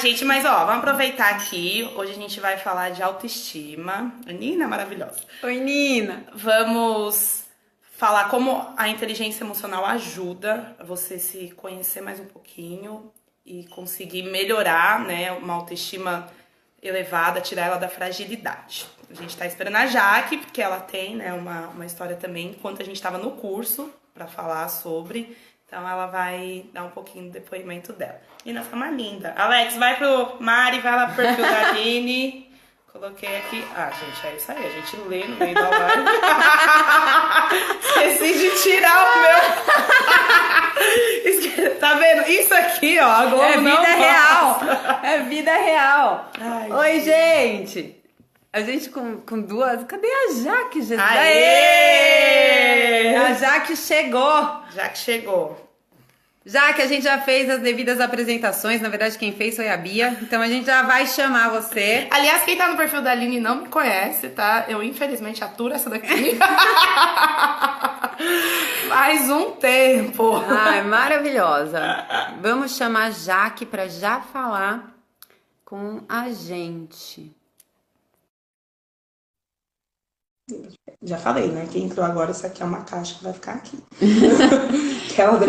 gente, mas ó, vamos aproveitar aqui. Hoje a gente vai falar de autoestima. Nina maravilhosa. Oi, Nina. Vamos falar como a inteligência emocional ajuda você se conhecer mais um pouquinho e conseguir melhorar, né, uma autoestima elevada, tirar ela da fragilidade. A gente tá esperando a Jaque, porque ela tem, né, uma, uma história também, enquanto a gente estava no curso para falar sobre. Então ela vai dar um pouquinho do depoimento dela. E nós uma linda. Alex, vai pro Mari, vai lá pro perfil da Aline. Coloquei aqui. Ah, gente, é isso aí. A gente lê no meio da live. Esqueci de tirar o meu. tá vendo? Isso aqui, ó. É vida não real. Posta. É vida real. Ai, Oi, gente. A gente com, com duas. Cadê a Jaque, Jesus? Aê! A Jaque chegou. Já que chegou. Já que a gente já fez as devidas apresentações, na verdade quem fez foi a Bia, então a gente já vai chamar você. Aliás, quem tá no perfil da Aline não me conhece, tá? Eu infelizmente aturo essa daqui. Faz um tempo. Ai, maravilhosa. Vamos chamar a Jaque para já falar com a gente. Já falei, né? Quem entrou agora, isso aqui é uma caixa que vai ficar aqui. que é que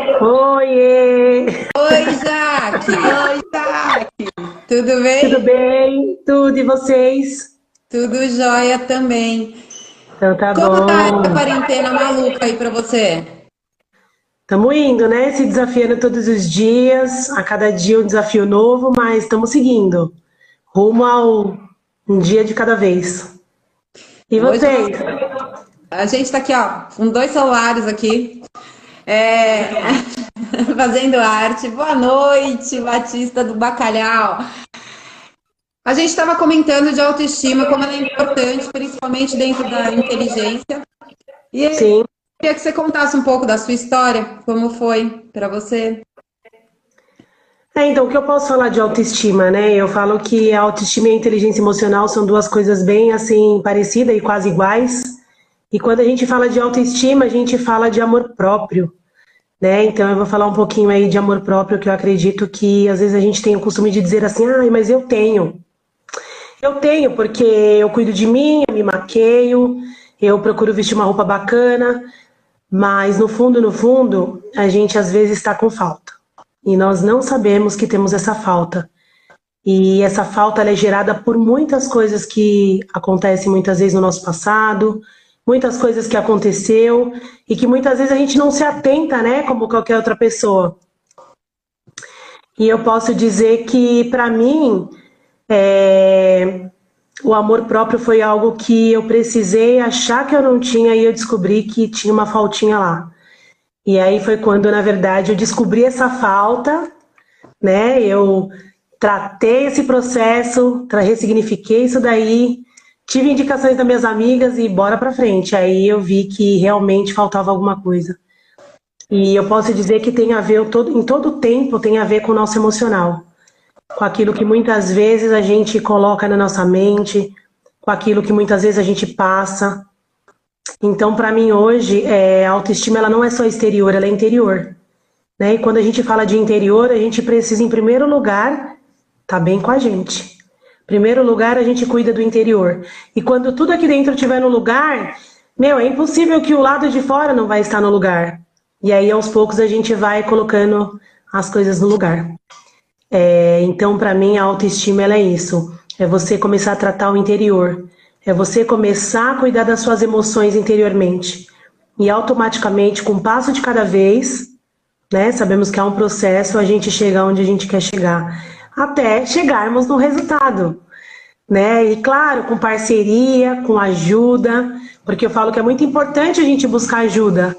lutam. Oiê! Oi, Jaque. Oi, Jaque. Tudo bem? Tudo bem? Tudo e vocês? Tudo jóia também. Então tá Como bom. tá essa quarentena maluca aí pra você? Estamos indo, né? Se desafiando todos os dias, a cada dia um desafio novo, mas estamos seguindo. Rumo ao um dia de cada vez. E vocês? A gente tá aqui, ó, com dois celulares aqui, é, fazendo arte. Boa noite, Batista do Bacalhau. A gente estava comentando de autoestima, como ela é importante, principalmente dentro da inteligência. E eu Sim. queria que você contasse um pouco da sua história, como foi para você. É, então, o que eu posso falar de autoestima, né? Eu falo que a autoestima e a inteligência emocional são duas coisas bem, assim, parecidas e quase iguais. E quando a gente fala de autoestima, a gente fala de amor próprio, né? Então, eu vou falar um pouquinho aí de amor próprio, que eu acredito que às vezes a gente tem o costume de dizer assim, ai, mas eu tenho. Eu tenho, porque eu cuido de mim, eu me maqueio, eu procuro vestir uma roupa bacana, mas no fundo, no fundo, a gente às vezes está com falta. E nós não sabemos que temos essa falta. E essa falta é gerada por muitas coisas que acontecem muitas vezes no nosso passado, muitas coisas que aconteceu e que muitas vezes a gente não se atenta, né, como qualquer outra pessoa. E eu posso dizer que para mim é, o amor próprio foi algo que eu precisei achar que eu não tinha e eu descobri que tinha uma faltinha lá. E aí foi quando, na verdade, eu descobri essa falta, né? Eu tratei esse processo, ressignifiquei isso daí, tive indicações das minhas amigas e bora pra frente. Aí eu vi que realmente faltava alguma coisa. E eu posso dizer que tem a ver, todo, em todo tempo, tem a ver com o nosso emocional. Com aquilo que muitas vezes a gente coloca na nossa mente, com aquilo que muitas vezes a gente passa. Então, para mim hoje, é, a autoestima ela não é só exterior, ela é interior. Né? E quando a gente fala de interior, a gente precisa, em primeiro lugar, estar bem com a gente. Em primeiro lugar, a gente cuida do interior. E quando tudo aqui dentro estiver no lugar, meu, é impossível que o lado de fora não vai estar no lugar. E aí, aos poucos, a gente vai colocando as coisas no lugar. É, então, para mim, a autoestima ela é isso. É você começar a tratar o interior. É você começar a cuidar das suas emoções interiormente. E automaticamente, com um passo de cada vez, né? Sabemos que é um processo, a gente chega onde a gente quer chegar. Até chegarmos no resultado. Né? E claro, com parceria, com ajuda, porque eu falo que é muito importante a gente buscar ajuda.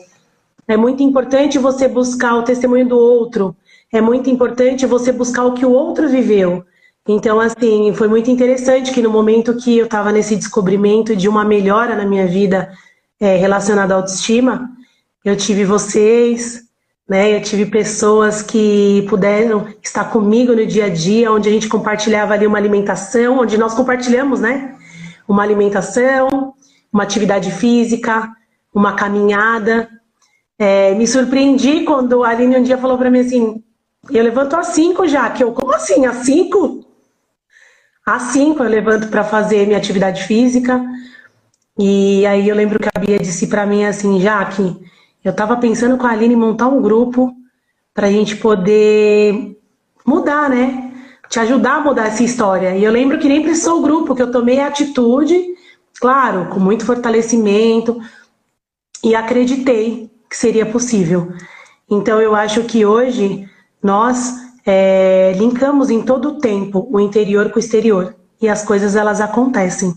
É muito importante você buscar o testemunho do outro. É muito importante você buscar o que o outro viveu. Então, assim, foi muito interessante que no momento que eu estava nesse descobrimento de uma melhora na minha vida é, relacionada à autoestima, eu tive vocês, né? Eu tive pessoas que puderam estar comigo no dia a dia, onde a gente compartilhava ali uma alimentação, onde nós compartilhamos, né? Uma alimentação, uma atividade física, uma caminhada. É, me surpreendi quando a Aline um dia falou para mim assim: eu levanto às 5 já, que eu como assim? Às cinco? Às cinco eu levanto para fazer minha atividade física. E aí eu lembro que a Bia disse para mim assim, Jaque, eu tava pensando com a Aline montar um grupo pra gente poder mudar, né? Te ajudar a mudar essa história. E eu lembro que nem precisou o grupo, que eu tomei a atitude, claro, com muito fortalecimento, e acreditei que seria possível. Então eu acho que hoje nós é, linkamos em todo o tempo o interior com o exterior e as coisas elas acontecem.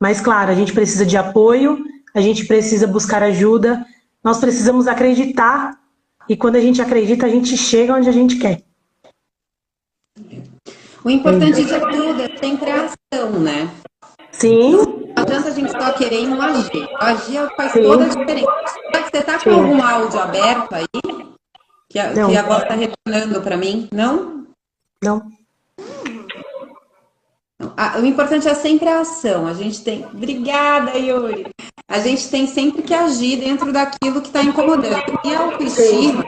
Mas claro, a gente precisa de apoio, a gente precisa buscar ajuda, nós precisamos acreditar e quando a gente acredita, a gente chega onde a gente quer. O importante de tudo é sempre a ação, né? Sim. Não adianta a gente só querer e não agir. Agir faz Sim. toda a diferença. Você está com algum áudio aberto aí? Que, que agora está retornando para mim? Não? Não. O importante é sempre a ação. A gente tem. Obrigada, Yuri. A gente tem sempre que agir dentro daquilo que está incomodando. E a autoestima,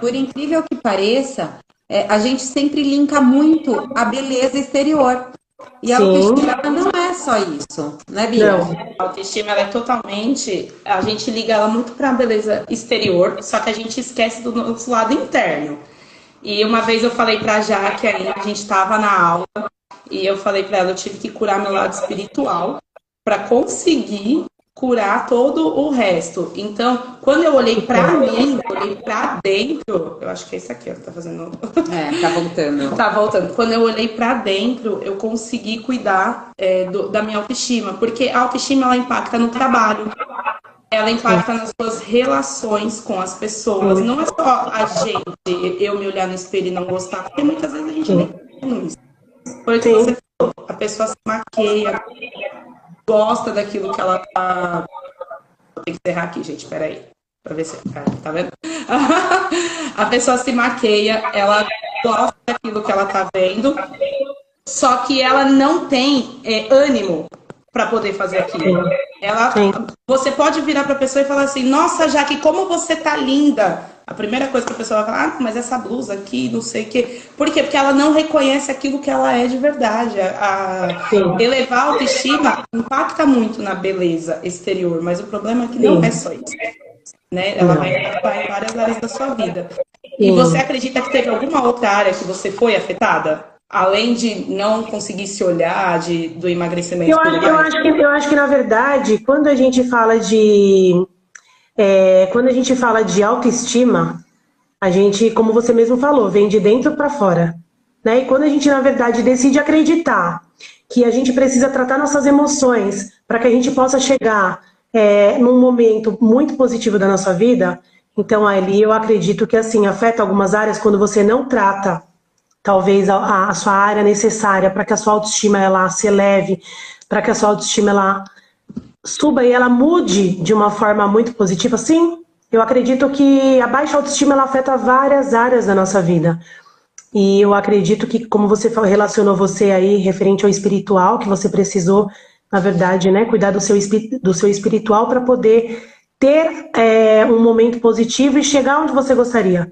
por incrível que pareça, é, a gente sempre linka muito a beleza exterior. E a autoestima não é só isso, né, Bia? Não. A autoestima ela é totalmente. A gente liga ela muito para a beleza exterior, só que a gente esquece do nosso lado interno. E uma vez eu falei para a Jaque, a gente estava na aula, e eu falei para ela, eu tive que curar meu lado espiritual para conseguir curar todo o resto. Então, quando eu olhei para mim, olhei para dentro, eu acho que é esse aqui, ó, tá fazendo. É, tá voltando. tá voltando. Quando eu olhei para dentro, eu consegui cuidar é, do, da minha autoestima, porque a autoestima ela impacta no trabalho. Ela impacta nas suas relações com as pessoas. Não é só a gente, eu me olhar no espelho e não gostar, porque muitas vezes a gente nem tem isso. Porque você falou, a pessoa se maqueia, gosta daquilo que ela tá. Vou ter que encerrar aqui, gente, peraí. Pra ver se. Tá vendo? a pessoa se maqueia, ela gosta daquilo que ela tá vendo, só que ela não tem é, ânimo para poder fazer aquilo. Ela, você pode virar para a pessoa e falar assim: Nossa, Jaque, como você tá linda! A primeira coisa que a pessoa vai falar, ah, mas essa blusa aqui, não sei o quê. Por quê? Porque ela não reconhece aquilo que ela é de verdade. A, elevar a autoestima impacta muito na beleza exterior, mas o problema é que Sim. não é só isso. Né? Ela não. vai impactar em várias áreas da sua vida. E você acredita que teve alguma outra área que você foi afetada? Além de não conseguir se olhar de, do emagrecimento? Eu, eu, acho que, eu acho que, na verdade, quando a gente fala de é, quando a gente fala de autoestima, a gente, como você mesmo falou, vem de dentro para fora. Né? E quando a gente, na verdade, decide acreditar que a gente precisa tratar nossas emoções para que a gente possa chegar é, num momento muito positivo da nossa vida, então ali eu acredito que assim afeta algumas áreas quando você não trata talvez a, a sua área necessária para que a sua autoestima ela se eleve, para que a sua autoestima ela suba e ela mude de uma forma muito positiva, sim, eu acredito que a baixa autoestima ela afeta várias áreas da nossa vida. E eu acredito que, como você relacionou você aí, referente ao espiritual, que você precisou, na verdade, né, cuidar do seu, do seu espiritual para poder ter é, um momento positivo e chegar onde você gostaria.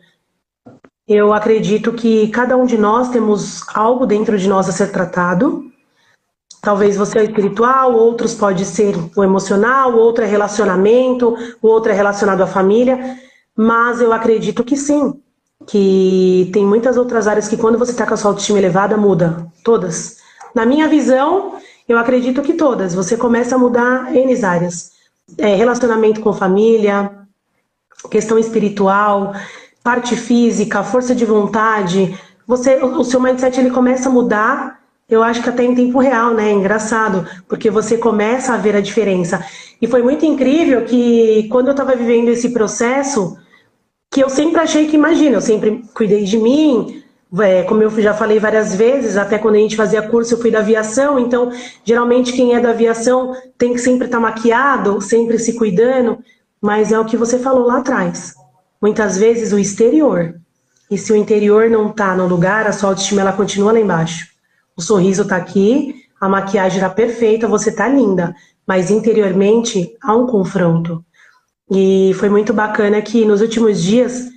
Eu acredito que cada um de nós temos algo dentro de nós a ser tratado, Talvez você é espiritual, outros pode ser o emocional, outro é relacionamento, outro é relacionado à família, mas eu acredito que sim, que tem muitas outras áreas que quando você está com a sua autoestima elevada, muda, todas. Na minha visão, eu acredito que todas. Você começa a mudar N áreas. É, relacionamento com família, questão espiritual, parte física, força de vontade. Você, o seu mindset ele começa a mudar eu acho que até em tempo real, né? É engraçado, porque você começa a ver a diferença. E foi muito incrível que quando eu estava vivendo esse processo, que eu sempre achei que, imagina, eu sempre cuidei de mim, é, como eu já falei várias vezes, até quando a gente fazia curso eu fui da aviação, então geralmente quem é da aviação tem que sempre estar tá maquiado, sempre se cuidando, mas é o que você falou lá atrás. Muitas vezes o exterior. E se o interior não está no lugar, a sua autoestima ela continua lá embaixo. O sorriso tá aqui, a maquiagem tá perfeita, você tá linda, mas interiormente há um confronto. E foi muito bacana que nos últimos dias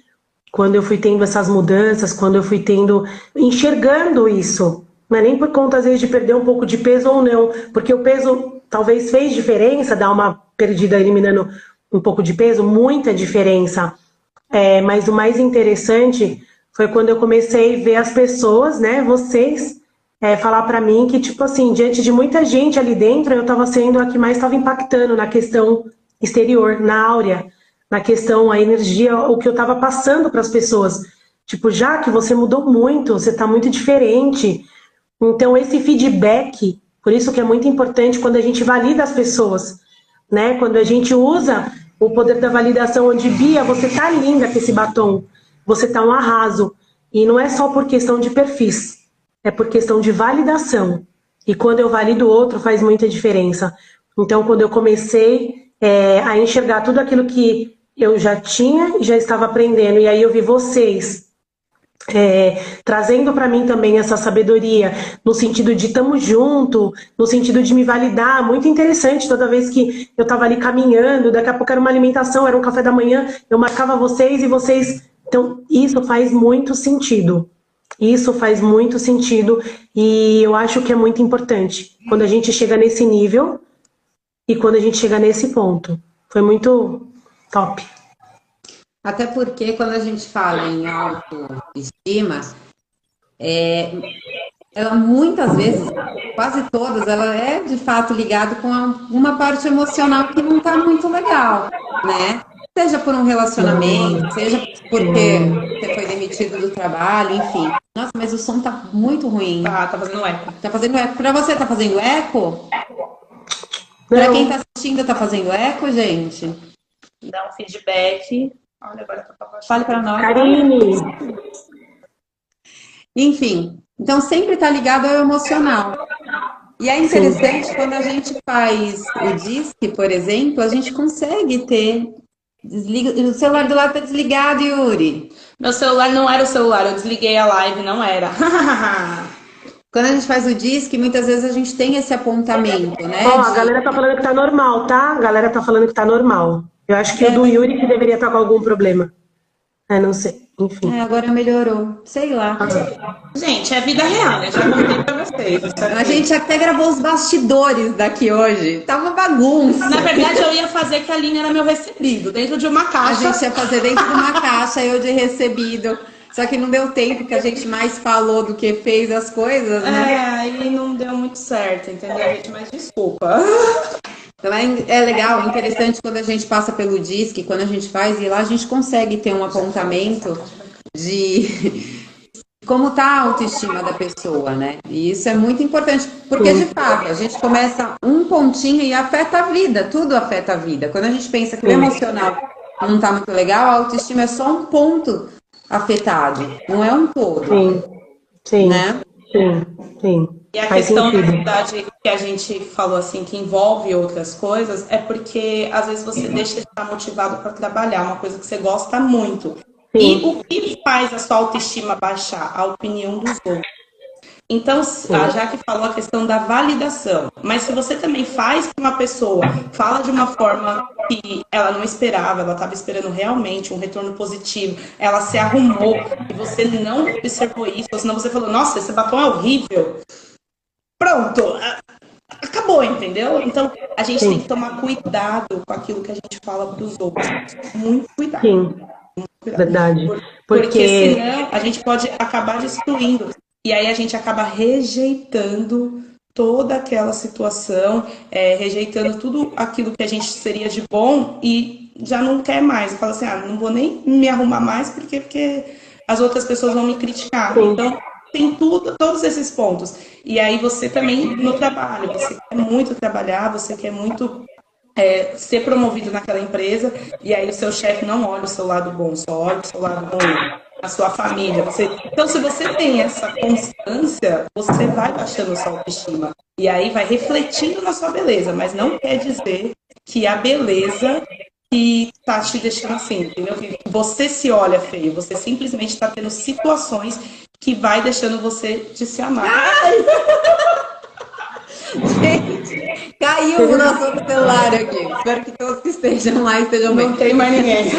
quando eu fui tendo essas mudanças, quando eu fui tendo, enxergando isso. Não é nem por conta, às vezes, de perder um pouco de peso ou não, porque o peso talvez fez diferença, dar uma perdida eliminando um pouco de peso, muita diferença. É, mas o mais interessante foi quando eu comecei a ver as pessoas, né, vocês, é, falar para mim que, tipo assim, diante de muita gente ali dentro, eu estava sendo a que mais estava impactando na questão exterior, na áurea, na questão, a energia, o que eu estava passando para as pessoas. Tipo, já que você mudou muito, você está muito diferente. Então, esse feedback, por isso que é muito importante quando a gente valida as pessoas, né? Quando a gente usa o poder da validação, onde Bia, você tá linda com esse batom, você tá um arraso. E não é só por questão de perfis, é por questão de validação. E quando eu valido o outro, faz muita diferença. Então, quando eu comecei é, a enxergar tudo aquilo que eu já tinha e já estava aprendendo. E aí eu vi vocês é, trazendo para mim também essa sabedoria, no sentido de estamos junto, no sentido de me validar, muito interessante toda vez que eu estava ali caminhando, daqui a pouco era uma alimentação, era um café da manhã, eu marcava vocês e vocês. Então, isso faz muito sentido. Isso faz muito sentido e eu acho que é muito importante quando a gente chega nesse nível e quando a gente chega nesse ponto. Foi muito Top. Até porque quando a gente fala em autoestima, é, ela muitas vezes, quase todas, ela é de fato ligada com uma parte emocional que não está muito legal, né? Seja por um relacionamento, seja porque você foi demitido do trabalho, enfim. Nossa, mas o som tá muito ruim. Tá, tá fazendo eco. Tá fazendo eco. Pra você, tá fazendo eco? Pra quem tá assistindo, tá fazendo eco, gente? dá um feedback. Olha, agora pra Fale para nós. Karine. Enfim, então sempre está ligado ao emocional. E é interessante Sim. quando a gente faz o DISC, por exemplo, a gente consegue ter. Desliga... O celular do lado está desligado, Yuri. Meu celular não era o celular, eu desliguei a live, não era. Quando a gente faz o DISC, muitas vezes a gente tem esse apontamento, né? Ó, a galera tá falando que tá normal, tá? A galera tá falando que tá normal. Eu acho que é. o do Yuri que deveria estar com algum problema. É, não sei. Enfim. É, agora melhorou. Sei lá. Gente, é vida real, né? Já contei pra vocês. A gente até gravou os bastidores daqui hoje. Tava bagunça. Na verdade, eu ia fazer que a linha era meu recebido, dentro de uma caixa. A gente ia fazer dentro de uma caixa, eu de recebido. Só que não deu tempo, que a gente mais falou do que fez as coisas, né? É, aí não deu muito certo, entendeu, gente? Mas desculpa. Então é, é legal, interessante quando a gente passa pelo DISC, quando a gente faz, e lá a gente consegue ter um apontamento de como está a autoestima da pessoa, né? E isso é muito importante, porque de fato a gente começa um pontinho e afeta a vida, tudo afeta a vida. Quando a gente pensa que o emocional não está muito legal, a autoestima é só um ponto afetado, não é um todo. Sim, sim, né? Sim, sim. E a Faz questão, sentido. na verdade, que a gente falou assim, que envolve outras coisas, é porque às vezes você deixa de estar motivado para trabalhar, uma coisa que você gosta muito. Sim. E o que faz a sua autoestima baixar? A opinião dos outros. Então, a Jaque falou a questão da validação. Mas se você também faz com uma pessoa, fala de uma forma que ela não esperava, ela estava esperando realmente um retorno positivo, ela se arrumou e você não observou isso, ou senão você falou, nossa, esse batom é horrível pronto, acabou, entendeu? Então a gente Sim. tem que tomar cuidado com aquilo que a gente fala para os outros. Muito cuidado. Sim. Muito cuidado. Verdade. Porque... Porque senão a gente pode acabar destruindo. E aí a gente acaba rejeitando toda aquela situação, é, rejeitando tudo aquilo que a gente seria de bom e já não quer mais. Fala assim, ah, não vou nem me arrumar mais porque, porque as outras pessoas vão me criticar. Sim. Então, tem tudo, todos esses pontos. E aí você também no trabalho, você quer muito trabalhar, você quer muito é, ser promovido naquela empresa, e aí o seu chefe não olha o seu lado bom, só olha o seu lado ruim, a sua família. Você... Então, se você tem essa constância, você vai baixando a sua autoestima. E aí vai refletindo na sua beleza, mas não quer dizer que a beleza que tá te deixando assim, entendeu? Você se olha feio, você simplesmente está tendo situações que vai deixando você de se amar. Ai! Gente, caiu o nosso celular aqui. Espero que todos que estejam lá estejam bem. Não tem mais ninguém.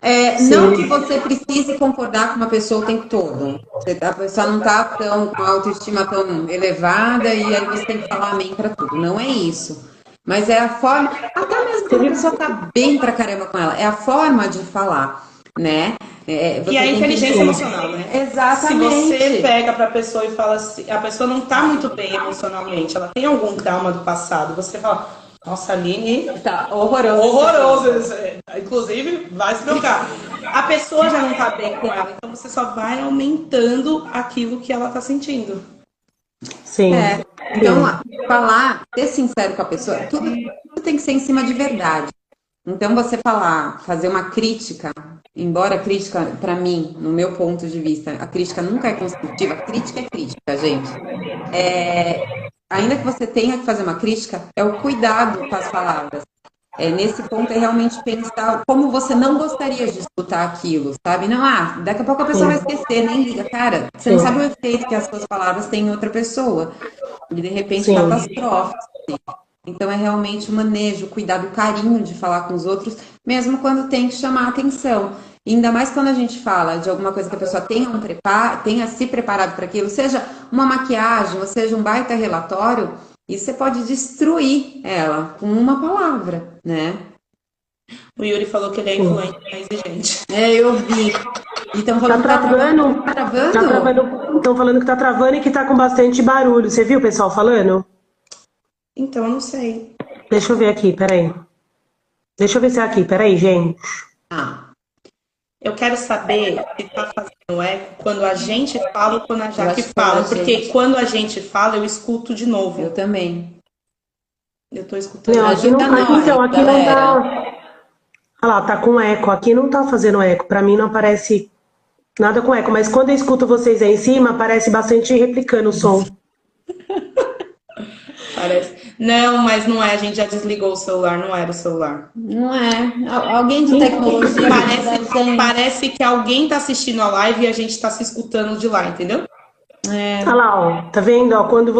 É, não que você precise concordar com uma pessoa o tempo todo. A pessoa não está tão, com a autoestima tão elevada e aí você tem que falar amém para tudo. Não é isso. Mas é a forma, até mesmo quando a pessoa tá bem pra caramba com ela, é a forma de falar, né? É, e a inteligência emocional, né? Exatamente. Se você pega pra pessoa e fala assim, a pessoa não tá muito bem emocionalmente, ela tem algum trauma do passado, você fala, nossa, Aline. Tá horroroso. Horroroso. Inclusive, vai se trocar. A pessoa já não tá bem com ela, então você só vai aumentando aquilo que ela tá sentindo. Sim. É. Então, falar, ser sincero com a pessoa, tudo, tudo tem que ser em cima de verdade. Então, você falar, fazer uma crítica, embora a crítica, para mim, no meu ponto de vista, a crítica nunca é construtiva, a crítica é crítica, gente. É, ainda que você tenha que fazer uma crítica, é o cuidado com as palavras. É, nesse ponto é realmente pensar como você não gostaria de escutar aquilo, sabe? Não, ah, daqui a pouco a pessoa Sim. vai esquecer, nem liga. Cara, você Sim. não sabe o efeito que as suas palavras têm em outra pessoa. E de repente Sim. catastrófico. Então é realmente o manejo, o cuidado, o carinho de falar com os outros, mesmo quando tem que chamar atenção. Ainda mais quando a gente fala de alguma coisa que a pessoa tenha, um preparo, tenha se preparado para aquilo, seja uma maquiagem, ou seja um baita relatório, isso você pode destruir ela com uma palavra, né? O Yuri falou que ele é influente, é exigente. É, eu vi. Então falando tá travando? Tá travando? Tá travando. Estão falando que tá travando e que tá com bastante barulho. Você viu o pessoal falando? Então, eu não sei. Deixa eu ver aqui, peraí. Deixa eu ver se é aqui, peraí, gente. Ah. Eu quero saber se tá fazendo eco quando a gente fala ou quando a Jaque fala. Porque gente. quando a gente fala, eu escuto de novo. Eu também. Eu tô escutando. Não, aqui não, tá, então, aqui não tá. Olha lá, tá com eco. Aqui não tá fazendo eco. Pra mim não aparece nada com eco. Mas quando eu escuto vocês aí em cima, aparece bastante replicando o som. Parece. Não, mas não é. A gente já desligou o celular, não era o celular. Não é. Alguém de tecnologia. Parece, parece que alguém está assistindo a live e a gente está se escutando de lá, entendeu? É. Olha lá, ó. Tá vendo? Ó, quando